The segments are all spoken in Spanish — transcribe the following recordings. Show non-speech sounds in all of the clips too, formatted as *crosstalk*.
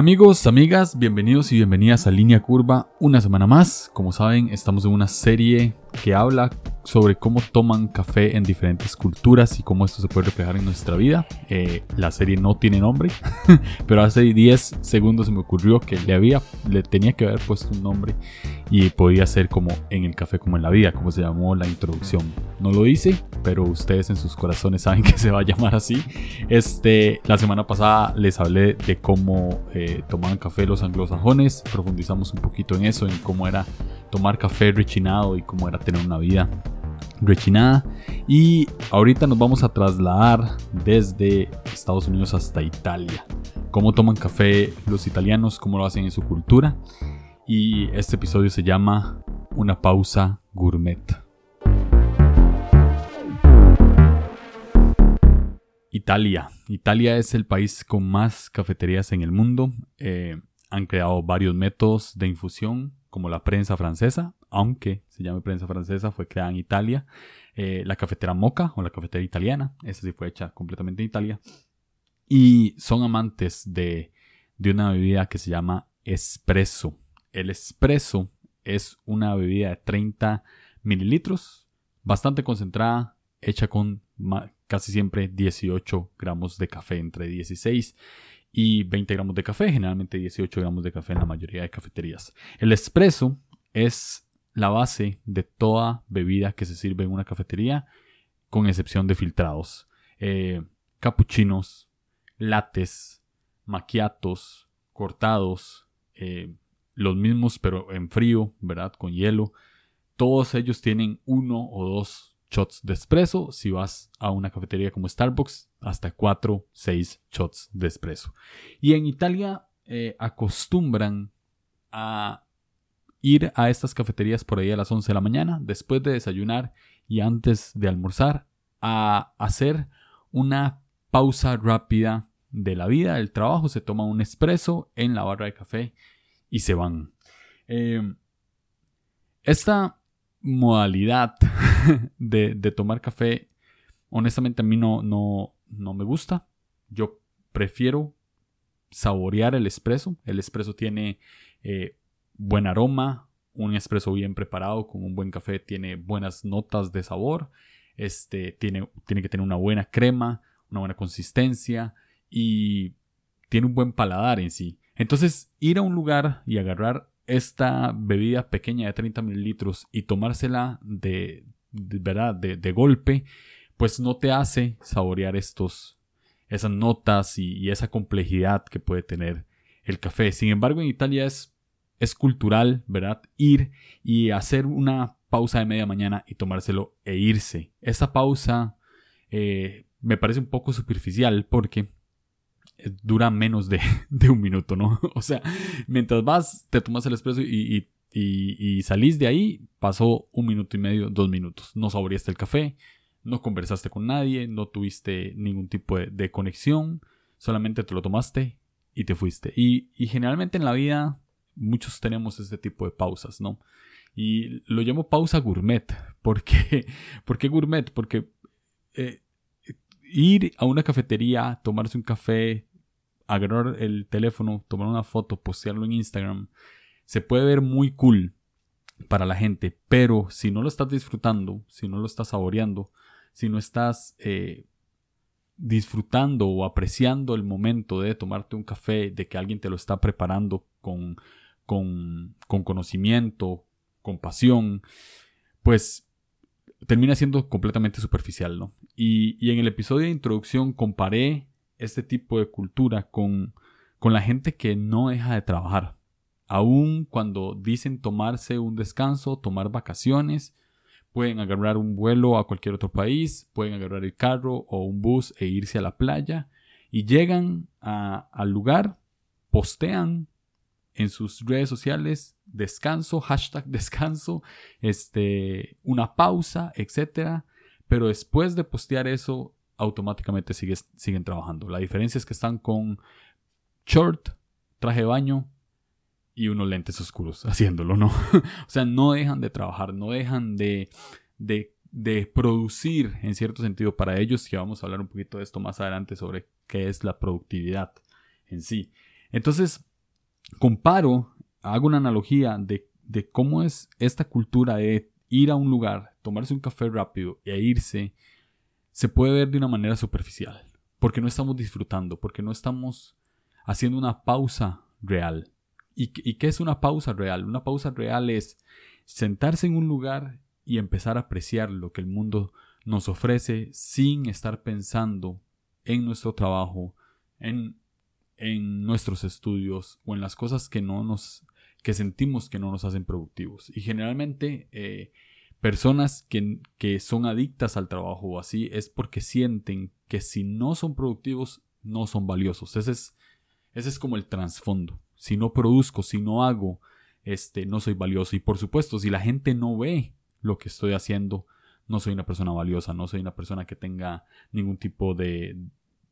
Amigos, amigas, bienvenidos y bienvenidas a Línea Curva una semana más. Como saben, estamos en una serie que habla sobre cómo toman café en diferentes culturas y cómo esto se puede reflejar en nuestra vida. Eh, la serie no tiene nombre, *laughs* pero hace 10 segundos se me ocurrió que le había, le tenía que haber puesto un nombre y podía ser como en el café como en la vida, como se llamó la introducción. No lo hice, pero ustedes en sus corazones *laughs* saben que se va a llamar así. Este, la semana pasada les hablé de cómo eh, tomaban café los anglosajones, profundizamos un poquito en eso, en cómo era tomar café rechinado y cómo era tener una vida rechinada. Y ahorita nos vamos a trasladar desde Estados Unidos hasta Italia. Cómo toman café los italianos, cómo lo hacen en su cultura. Y este episodio se llama Una pausa gourmet. Italia. Italia es el país con más cafeterías en el mundo. Eh, han creado varios métodos de infusión como la prensa francesa, aunque se llame prensa francesa, fue creada en Italia. Eh, la cafetera Moca o la cafetera italiana, esa sí fue hecha completamente en Italia. Y son amantes de, de una bebida que se llama espresso. El espresso es una bebida de 30 mililitros, bastante concentrada, hecha con casi siempre 18 gramos de café, entre 16 y 20 gramos de café, generalmente 18 gramos de café en la mayoría de cafeterías. El espresso es la base de toda bebida que se sirve en una cafetería, con excepción de filtrados. Eh, capuchinos, lates, maquiatos, cortados, eh, los mismos pero en frío, ¿verdad? Con hielo. Todos ellos tienen uno o dos shots de espresso. Si vas a una cafetería como Starbucks, hasta 4, 6 shots de espresso. Y en Italia eh, acostumbran a ir a estas cafeterías por ahí a las 11 de la mañana, después de desayunar y antes de almorzar, a hacer una pausa rápida de la vida, del trabajo, se toma un espresso en la barra de café y se van. Em, esta modalidad *laughs* de, tomar café, honestamente a mí no, no, no me gusta. Yo prefiero saborear el espresso. El espresso tiene eh, buen aroma, un espresso bien preparado con un buen café tiene buenas notas de sabor. Este, tiene, tiene que tener una buena crema, una buena consistencia y tiene un buen paladar en sí. Entonces, ir a un lugar y agarrar esta bebida pequeña de 30 mililitros y tomársela de, ¿verdad? De, golpe, pues no te hace saborear estos, esas notas y, esa complejidad que puede tener el café. Sin embargo, en Italia es, es cultural, ¿verdad? Ir y hacer una pausa de media mañana y tomárselo e irse. Esa pausa eh, me parece un poco superficial porque dura menos *laughs* de, un minuto, ¿no? *laughs* O sea, mientras vas, te tomas el espresso y, salís de ahí, pasó un minuto y medio, dos minutos. No saboreaste el café, no conversaste con nadie, no tuviste ningún tipo de, conexión, solamente te lo tomaste y te fuiste. Y, generalmente en la vida muchos tenemos este tipo de pausas, ¿no? Y lo llamo pausa gourmet. *laughs* ¿Por qué, ¿Por qué gourmet? Porque eh, ir a una cafetería, tomarse un café, agarrar el teléfono, tomar una foto, postearlo en Instagram, se puede ver muy cool para la gente, pero si no lo estás disfrutando, si no lo estás saboreando, si no estás eh, disfrutando o apreciando el momento de tomarte un café, de que alguien te lo está preparando con, con, con conocimiento, con pasión, pues termina siendo completamente superficial, ¿no? Y, y, en el episodio de introducción comparé este tipo de cultura con, con la gente que no deja de trabajar. Aún cuando dicen tomarse un descanso, tomar vacaciones, pueden agarrar un vuelo a cualquier otro país, pueden agarrar el carro o un bus e irse a la playa y llegan al lugar, postean en sus redes sociales descanso, hashtag *laughs* descanso, este, una pausa, etc. Pero después de postear eso, automáticamente siguen trabajando. La diferencia es que están con short, traje de baño y unos lentes oscuros *laughs* haciéndolo, ¿no? *laughs* o sea, no dejan de trabajar, no dejan de, de, de, producir en cierto sentido para ellos, que vamos a hablar un poquito de esto más adelante sobre qué es la productividad en sí. Entonces, comparo, hago una analogía de, de cómo es esta cultura de ir a un lugar, tomarse un café rápido e irse, se puede ver de una manera superficial, porque no estamos disfrutando, porque no estamos haciendo una pausa real. ¿Y, qué es una pausa real? Una pausa real es sentarse en un lugar y empezar a apreciar lo que el mundo nos ofrece sin estar pensando en nuestro trabajo, en, en nuestros estudios o en las cosas que no nos que sentimos que no nos hacen productivos. Y generalmente eh, personas que, que, son adictas al trabajo o así es porque sienten que si no son productivos no son valiosos. Ese es, ese es como el trasfondo. Si no produzco, si no hago, este, no soy valioso. Y por supuesto, si la gente no ve lo que estoy haciendo, no soy una persona valiosa, no soy una persona que tenga ningún tipo de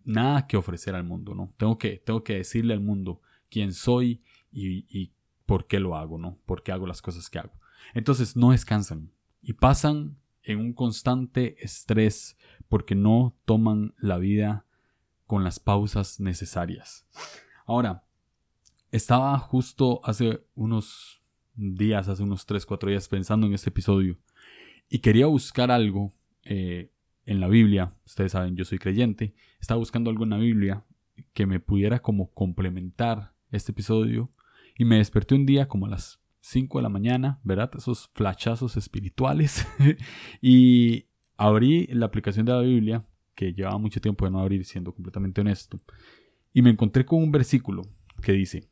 nada que ofrecer al mundo, ¿no? Tengo que, tengo que decirle al mundo quién soy y, y por qué lo hago, ¿no? Por qué hago las cosas que hago. Entonces no descansan y pasan en un constante estrés porque no toman la vida con las pausas necesarias. Ahora, estaba justo hace unos días, hace unos 3, 4 días pensando en este episodio y quería buscar algo eh, en la Biblia. Ustedes saben, yo soy creyente. Estaba buscando algo en la Biblia que me pudiera como complementar este episodio y me desperté un día como a las 5 de la mañana, ¿verdad? Esos flachazos espirituales. *laughs* y abrí la aplicación de la Biblia, que llevaba mucho tiempo de no abrir, siendo completamente honesto. Y me encontré con un versículo que dice,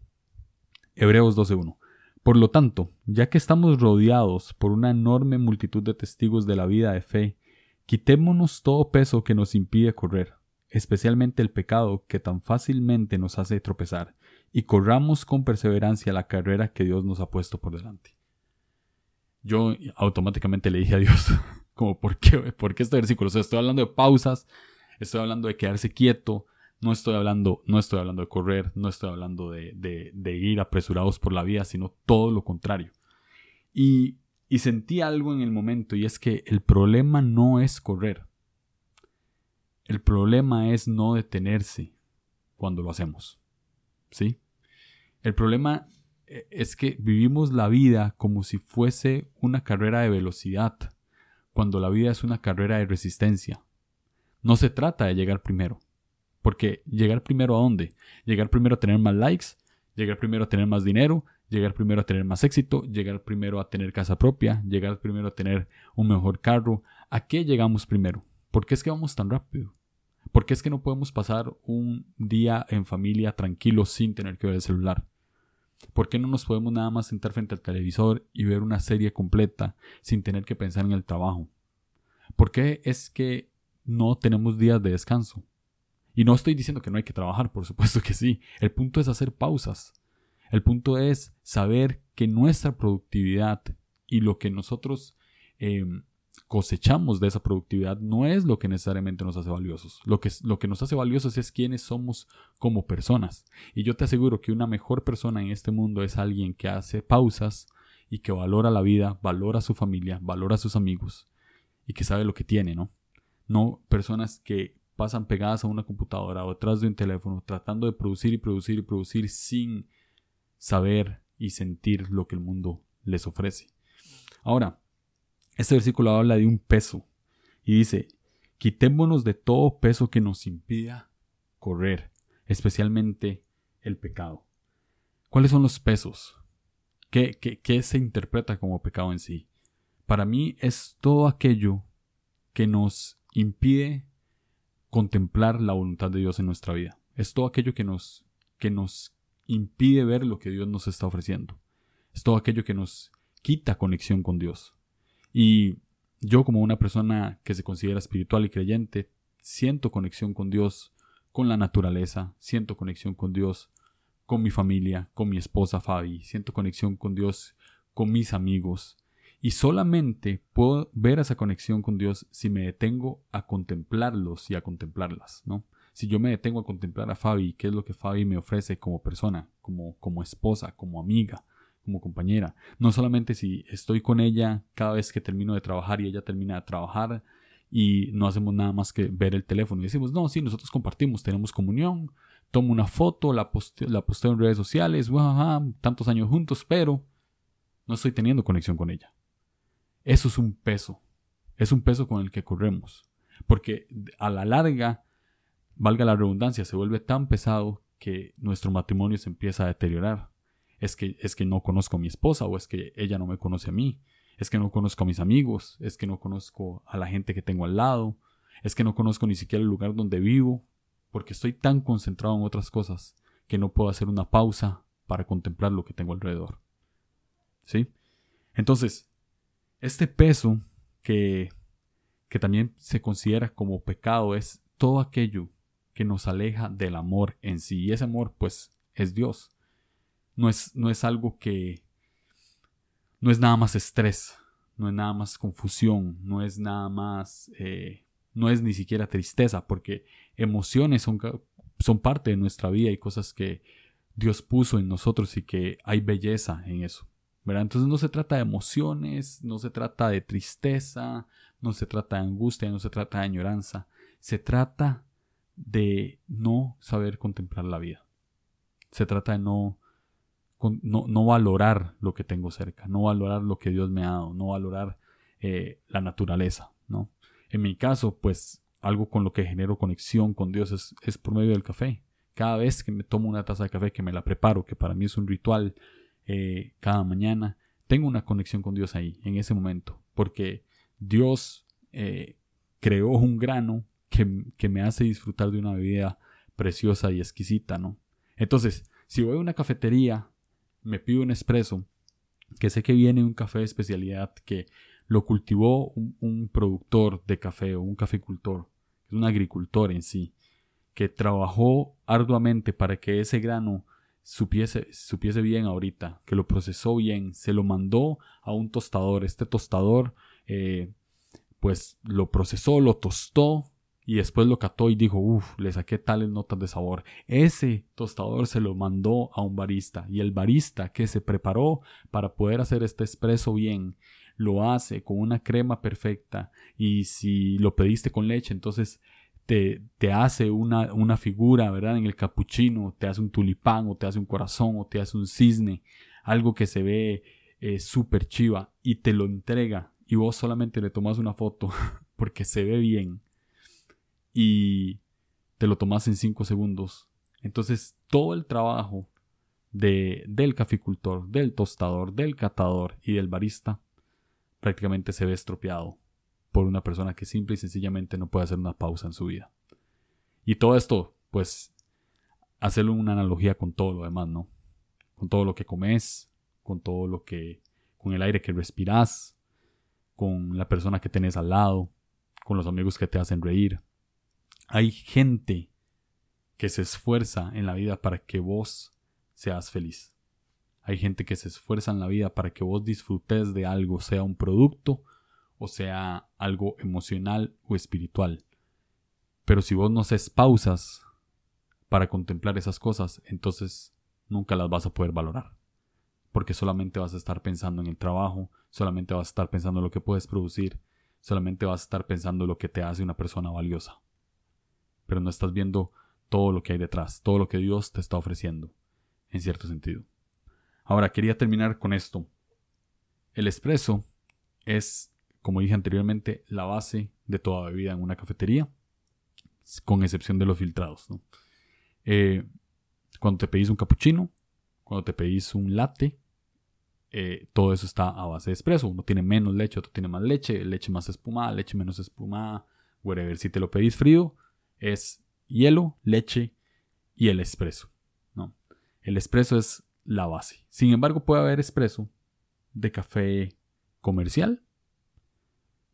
Hebreos 12.1. Por lo tanto, ya que estamos rodeados por una enorme multitud de testigos de la vida de fe, quitémonos todo peso que nos impide correr, especialmente el pecado que tan fácilmente nos hace tropezar, y corramos con perseverancia la carrera que Dios nos ha puesto por delante. Yo automáticamente le dije a Dios, *laughs* como, ¿por qué, ¿por qué este versículo? O sea, estoy hablando de pausas, estoy hablando de quedarse quieto, no estoy hablando, no estoy hablando de correr, no estoy hablando de, de, ir apresurados por la vida, sino todo lo contrario. Y, y sentí algo en el momento y es que el problema no es correr. El problema es no detenerse cuando lo hacemos. ¿Sí? El problema eh, es que vivimos la vida como si fuese una carrera de velocidad, cuando la vida es una carrera de resistencia. No se trata de llegar primero, porque llegar primero a dónde? Llegar primero a tener más likes, llegar primero a tener más dinero, llegar primero a tener más éxito, llegar primero a tener casa propia, llegar primero a tener un mejor carro. ¿A qué llegamos primero? ¿Por qué es que vamos tan rápido? ¿Por qué es que no podemos pasar un día en familia tranquilo sin tener que ver el celular? ¿Por qué no nos podemos nada más sentar frente al televisor y ver una serie completa sin tener que pensar en el trabajo? ¿Por qué es que no tenemos días de descanso? Y no estoy diciendo que no hay que trabajar, por supuesto que sí. El punto es hacer pausas. El punto es saber que nuestra productividad y lo que nosotros em, cosechamos de esa productividad no es lo que necesariamente nos hace valiosos. Lo que, lo que nos hace valiosos es quiénes somos como personas. Y yo te aseguro que una mejor persona en este mundo es alguien que hace pausas y que valora la vida, valora a su familia, valora a sus amigos y que sabe lo que tiene, ¿no? No personas que pasan pegadas a una computadora o detrás de un teléfono tratando de producir y producir y producir sin saber y sentir lo que el mundo les ofrece. Ahora, este versículo habla de un peso y dice, quitémonos de todo peso que nos impida correr, especialmente el pecado. ¿Cuáles son los pesos? ¿Qué, qué, qué se interpreta como pecado en sí? Para mí es todo aquello que nos impide contemplar la voluntad de Dios en nuestra vida. Es todo aquello que nos, que nos impide ver lo que Dios nos está ofreciendo. Es todo aquello que nos quita conexión con Dios. Y yo como una persona que se considera espiritual y creyente, siento conexión con Dios, con la naturaleza, siento conexión con Dios, con mi familia, con mi esposa Fabi, siento conexión con Dios, con mis amigos, y solamente puedo ver esa conexión con Dios si me detengo a contemplarlos y a contemplarlas, ¿no? Si yo me detengo a contemplar a Fabi, qué es lo que Fabi me ofrece como persona, como, como esposa, como amiga, como compañera. No solamente si estoy con ella cada vez que termino de trabajar y ella termina de trabajar y no hacemos nada más que ver el teléfono y decimos, no, sí, nosotros compartimos, tenemos comunión, tomo una foto, la posteo, la posteo en redes sociales, tantos años juntos, pero no estoy teniendo conexión con ella. Eso es un peso. Es un peso con el que corremos. Porque a la larga, valga la redundancia, se vuelve tan pesado que nuestro matrimonio se empieza a deteriorar. Es que, es que no conozco a mi esposa o es que ella no me conoce a mí. Es que no conozco a mis amigos. Es que no conozco a la gente que tengo al lado. Es que no conozco ni siquiera el lugar donde vivo. Porque estoy tan concentrado en otras cosas que no puedo hacer una pausa para contemplar lo que tengo alrededor. ¿Sí? Entonces, este peso que, que también se considera como pecado es todo aquello que nos aleja del amor en sí. Y ese amor, pues, es Dios. No es, no es algo que... No es nada más estrés, no es nada más confusión, no es nada más... Eh, no es ni siquiera tristeza, porque emociones son, son parte de nuestra vida y cosas que Dios puso en nosotros y que hay belleza en eso. Entonces no se trata de emociones, no se trata de tristeza, no se trata de angustia, no se trata de añoranza, se trata de no saber contemplar la vida. Se trata de no, no, valorar lo que tengo cerca, no valorar lo que Dios me ha dado, no valorar eh, la naturaleza, ¿no? En mi caso, pues algo con lo que genero conexión con Dios es, por medio del café. Cada vez que me tomo una taza de café, que me la preparo, que para mí es un ritual eh, cada mañana, tengo una conexión con Dios ahí, en ese momento, porque Dios eh, creó un grano que, me hace disfrutar de una bebida preciosa y exquisita, ¿no? Entonces, si voy a una cafetería, me pido un espresso, que sé que viene un café de especialidad que lo cultivó un, productor de café o un caficultor, es un agricultor en sí, que trabajó arduamente para que ese grano supiese, supiese bien ahorita, que lo procesó bien, se lo mandó a un tostador. Este tostador, eh, pues lo procesó, lo tostó, y después lo cató y dijo, uff, le saqué tales notas de sabor. Ese tostador se lo mandó a un barista y el barista que se preparó para poder hacer este espresso bien, lo hace con una crema perfecta y si lo pediste con leche, entonces te, te hace una, una, figura, ¿verdad? En el capuchino, te hace un tulipán o te hace un corazón o te hace un cisne, algo que se ve eh, súper chiva y te lo entrega y vos solamente le tomas una foto *laughs* porque se ve bien y te lo tomas en 5 segundos. Entonces todo el trabajo de, del caficultor, del tostador, del catador y del barista prácticamente se ve estropeado por una persona que simple y sencillamente no puede hacer una pausa en su vida. Y todo esto, pues, hacerlo una analogía con todo lo demás, ¿no? Con todo lo que comes, con todo lo que, con el aire que respiras, con la persona que tenés al lado, con los amigos que te hacen reír, hay gente que se esfuerza en la vida para que vos seas feliz. Hay gente que se esfuerza en la vida para que vos disfrutes de algo, sea un producto o sea algo emocional o espiritual. Pero si vos no haces pausas para contemplar esas cosas, entonces nunca las vas a poder valorar. Porque solamente vas a estar pensando en el trabajo, solamente vas a estar pensando en lo que puedes producir, solamente vas a estar pensando en lo que te hace una persona valiosa pero no estás viendo todo lo que hay detrás, todo lo que Dios te está ofreciendo, en cierto sentido. Ahora, quería terminar con esto. El espresso es, como dije anteriormente, la base de toda bebida en una cafetería, con excepción de los filtrados. Eh, cuando te pedís un cappuccino, cuando te pedís un latte, eh, todo eso está a base de espresso. Uno tiene menos leche, otro tiene más leche, leche más espumada, leche menos espumada, whatever. Si te lo pedís frío, es hielo, leche y el espresso. ¿no? El espresso es la base. Sin embargo, puede haber espresso de café comercial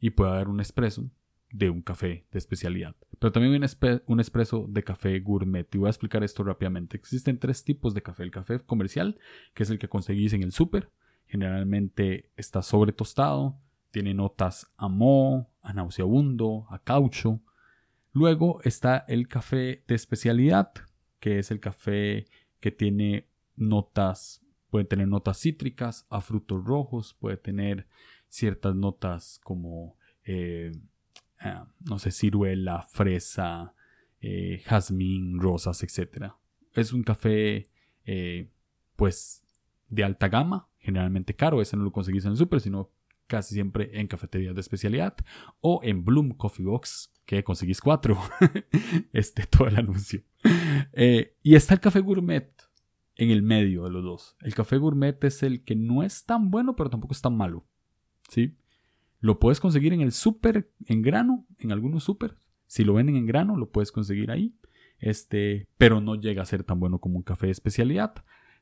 y puede haber un espresso de un café de especialidad. Pero también un, un espresso de café gourmet. Y voy a explicar esto rápidamente. Existen tres tipos de café. El café comercial, que es el que conseguís en el súper. Generalmente está sobre tostado, tiene notas a moho, a nauseabundo, a caucho, Luego está el café de especialidad, que es el café que tiene notas, puede tener notas cítricas, a frutos rojos, puede tener ciertas notas como, eh, ah, no sé, ciruela, fresa, eh, jazmín, rosas, etc. es un café, eh, pues, de alta gama, generalmente caro. Ese no lo conseguís en el súper, sino casi siempre en cafeterías de especialidad o en Bloom Coffee Box, que conseguís cuatro. *laughs* este, todo el anuncio. Eh, y está el café gourmet en el medio de los dos. El café gourmet es el que no es tan bueno, pero tampoco es tan malo. ¿Sí? Lo puedes conseguir en el súper, en grano, en algunos súper. Si lo venden en grano, lo puedes conseguir ahí. Este, pero no llega a ser tan bueno como un café de especialidad.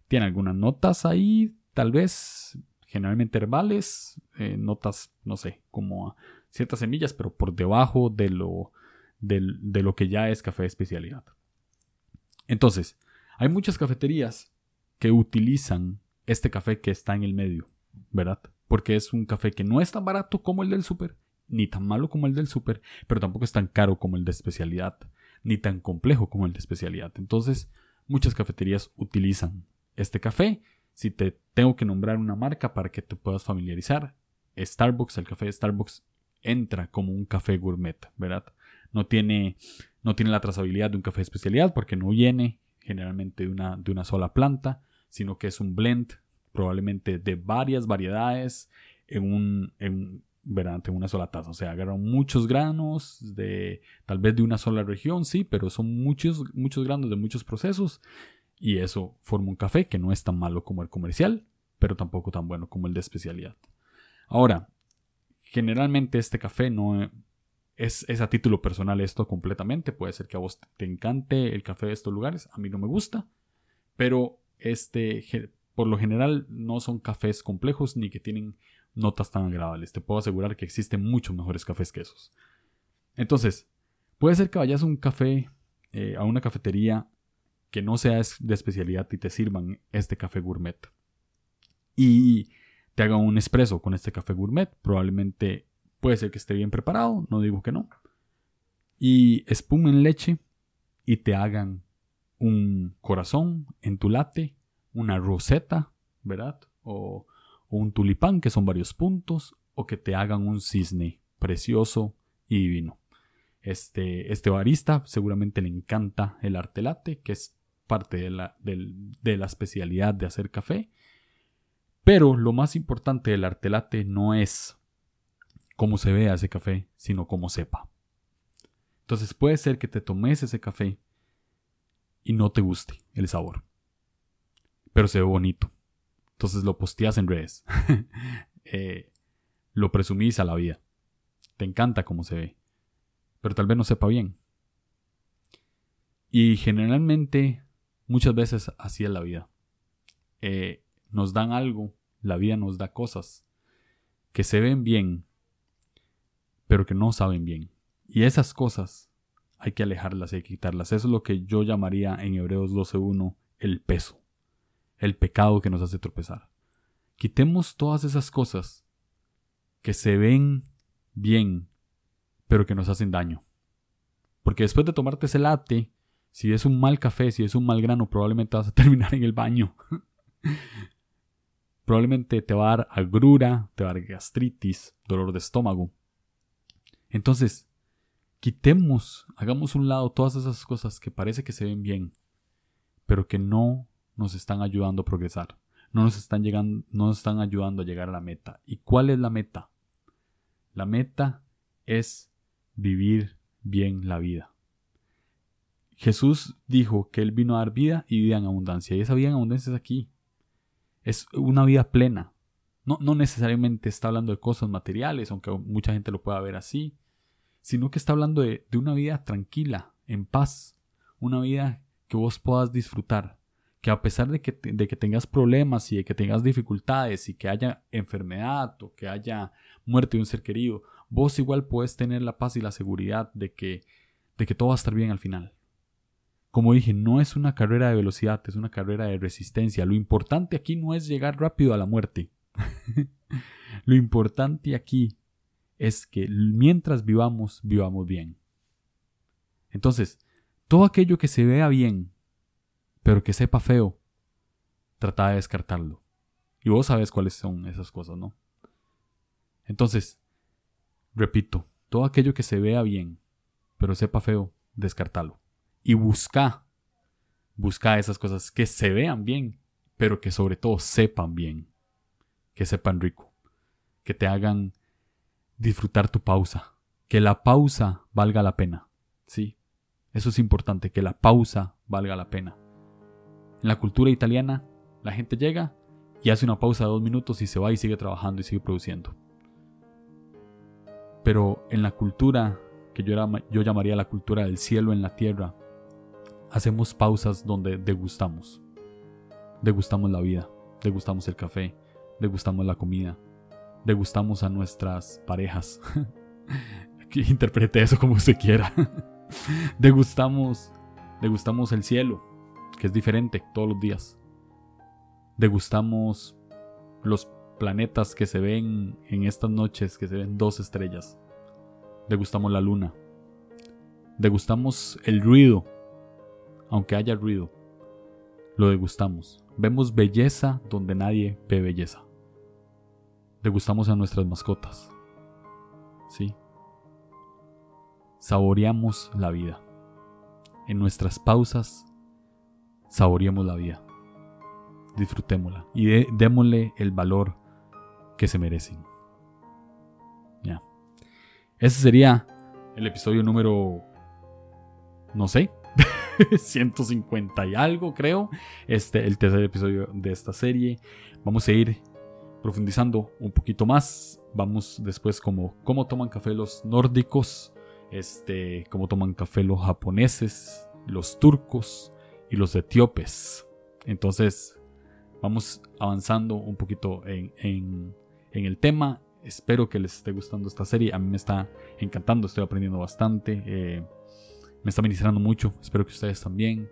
Tiene algunas notas ahí, tal vez generalmente herbales, eh, notas, no sé, como ciertas semillas, pero por debajo de lo, de, de lo que ya es café de especialidad. Entonces, hay muchas cafeterías que utilizan este café que está en el medio, ¿verdad? Porque es un café que no es tan barato como el del súper, ni tan malo como el del súper, pero tampoco es tan caro como el de especialidad, ni tan complejo como el de especialidad. Entonces, muchas cafeterías utilizan este café si te tengo que nombrar una marca para que te puedas familiarizar, Starbucks, el café de Starbucks entra como un café gourmet, ¿verdad? No tiene, no tiene la trazabilidad de un café de especialidad porque no viene generalmente de una, de una sola planta, sino que es un blend probablemente de varias variedades en, un, en, en una sola taza. O sea, agarran muchos granos de tal vez de una sola región, sí, pero son muchos, muchos granos de muchos procesos y eso forma un café que no es tan malo como el comercial, pero tampoco tan bueno como el de especialidad. Ahora, generalmente este café no es, es, a título personal esto completamente. Puede ser que a vos te encante el café de estos lugares. A mí no me gusta. Pero este, por lo general no son cafés complejos ni que tienen notas tan agradables. Te puedo asegurar que existen muchos mejores cafés que esos. Entonces, puede ser que vayas a un café, eh, a una cafetería que no sea de especialidad y te sirvan este café gourmet. Y te hagan un espresso con este café gourmet. Probablemente puede ser que esté bien preparado, no digo que no. Y espumen leche y te hagan un corazón en tu latte, una roseta, ¿verdad? O, o un tulipán, que son varios puntos, o que te hagan un cisne precioso y divino. Este, este barista seguramente le encanta el arte latte, que es parte de la, de la especialidad de hacer café. Pero lo más importante del arte latte no es cómo se vea ese café, sino cómo sepa. Entonces puede ser que te tomes ese café y no te guste el sabor. Pero se ve bonito. Entonces lo posteas en redes. *laughs* Eh, lo presumís a la vida. Te encanta cómo se ve. Pero tal vez no sepa bien. Y generalmente Muchas veces así es la vida. Eh, nos dan algo, la vida nos da cosas que se ven bien, pero que no saben bien. Y esas cosas hay que alejarlas, hay que quitarlas. Eso es lo que yo llamaría en Hebreos 12.1 el peso, el pecado que nos hace tropezar. Quitemos todas esas cosas que se ven bien, pero que nos hacen daño. Porque después de tomarte ese late, si es un mal café, si es un mal grano, probablemente vas a *laughs* terminar en el baño. probablemente te va a dar agrura, te va a dar gastritis, dolor de estómago. Entonces, quitemos, hagamos un lado todas esas cosas que parece que se ven bien, pero que no nos están ayudando a progresar. No nos están no nos están ayudando a llegar a la meta. ¿Y cuál es la meta? La meta es vivir bien la vida. Jesús dijo que Él vino a dar vida y vida en abundancia. Y esa vida en abundancia es aquí. Es una vida plena. No, no necesariamente está hablando de cosas materiales, aunque mucha gente lo pueda ver así, sino que está hablando de, una vida tranquila, en paz, una vida que vos puedas disfrutar, que a pesar de que, de que tengas problemas y de que tengas dificultades y que haya enfermedad o que haya muerte de un ser querido, vos igual puedes tener la paz y la seguridad de que, de que todo va a estar bien al final. Como dije, no es una carrera de velocidad, es una carrera de resistencia. Lo importante aquí no es llegar rápido a la muerte. *laughs* Lo importante aquí es que mientras vivamos, vivamos bien. Entonces, todo aquello que se vea bien, pero que sepa feo, trata de descartarlo. Y vos sabes cuáles son esas cosas, ¿no? Entonces, repito, todo aquello que se vea bien, pero sepa feo, descartalo y busca Busca esas cosas que se vean bien, pero que sobre todo sepan bien. Que sepan rico. Que te hagan disfrutar tu pausa. Que la pausa valga la pena. Sí, eso es importante, que la pausa valga la pena. En la cultura italiana, la gente llega y hace una pausa de dos minutos y se va y sigue trabajando y sigue produciendo. Pero en la cultura que yo, yo llamaría la cultura del cielo en la tierra, hacemos pausas donde degustamos. Degustamos la vida, degustamos el café, degustamos la comida, degustamos a nuestras parejas. *laughs* Interprete eso como usted quiera. *laughs* degustamos, degustamos el cielo, que es diferente todos los días. Degustamos los planetas que se ven en estas noches, que se ven dos estrellas. Degustamos la luna. Degustamos el ruido, aunque haya ruido. Lo degustamos. Vemos belleza donde nadie ve belleza. Degustamos a nuestras mascotas. Sí, saboreamos la vida. En nuestras pausas, saboreemos la vida. Disfrutémosla y démosle el valor que se merecen. Ya. Ese sería el episodio número, no sé, *laughs* 150 y algo creo. Este, el tercer episodio de esta serie. Vamos a ir profundizando un poquito más. Vamos después como cómo toman café los nórdicos este, cómo toman café los japoneses, los turcos y los etíopes. Entonces, vamos avanzando un poquito en, el tema. Espero que les esté gustando esta serie. A mí me está encantando, estoy aprendiendo bastante. Eh, me está ministrando mucho. Espero que ustedes también.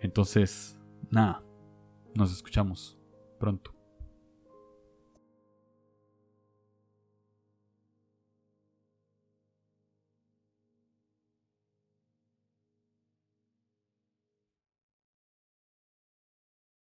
Entonces, nada, nos escuchamos pronto.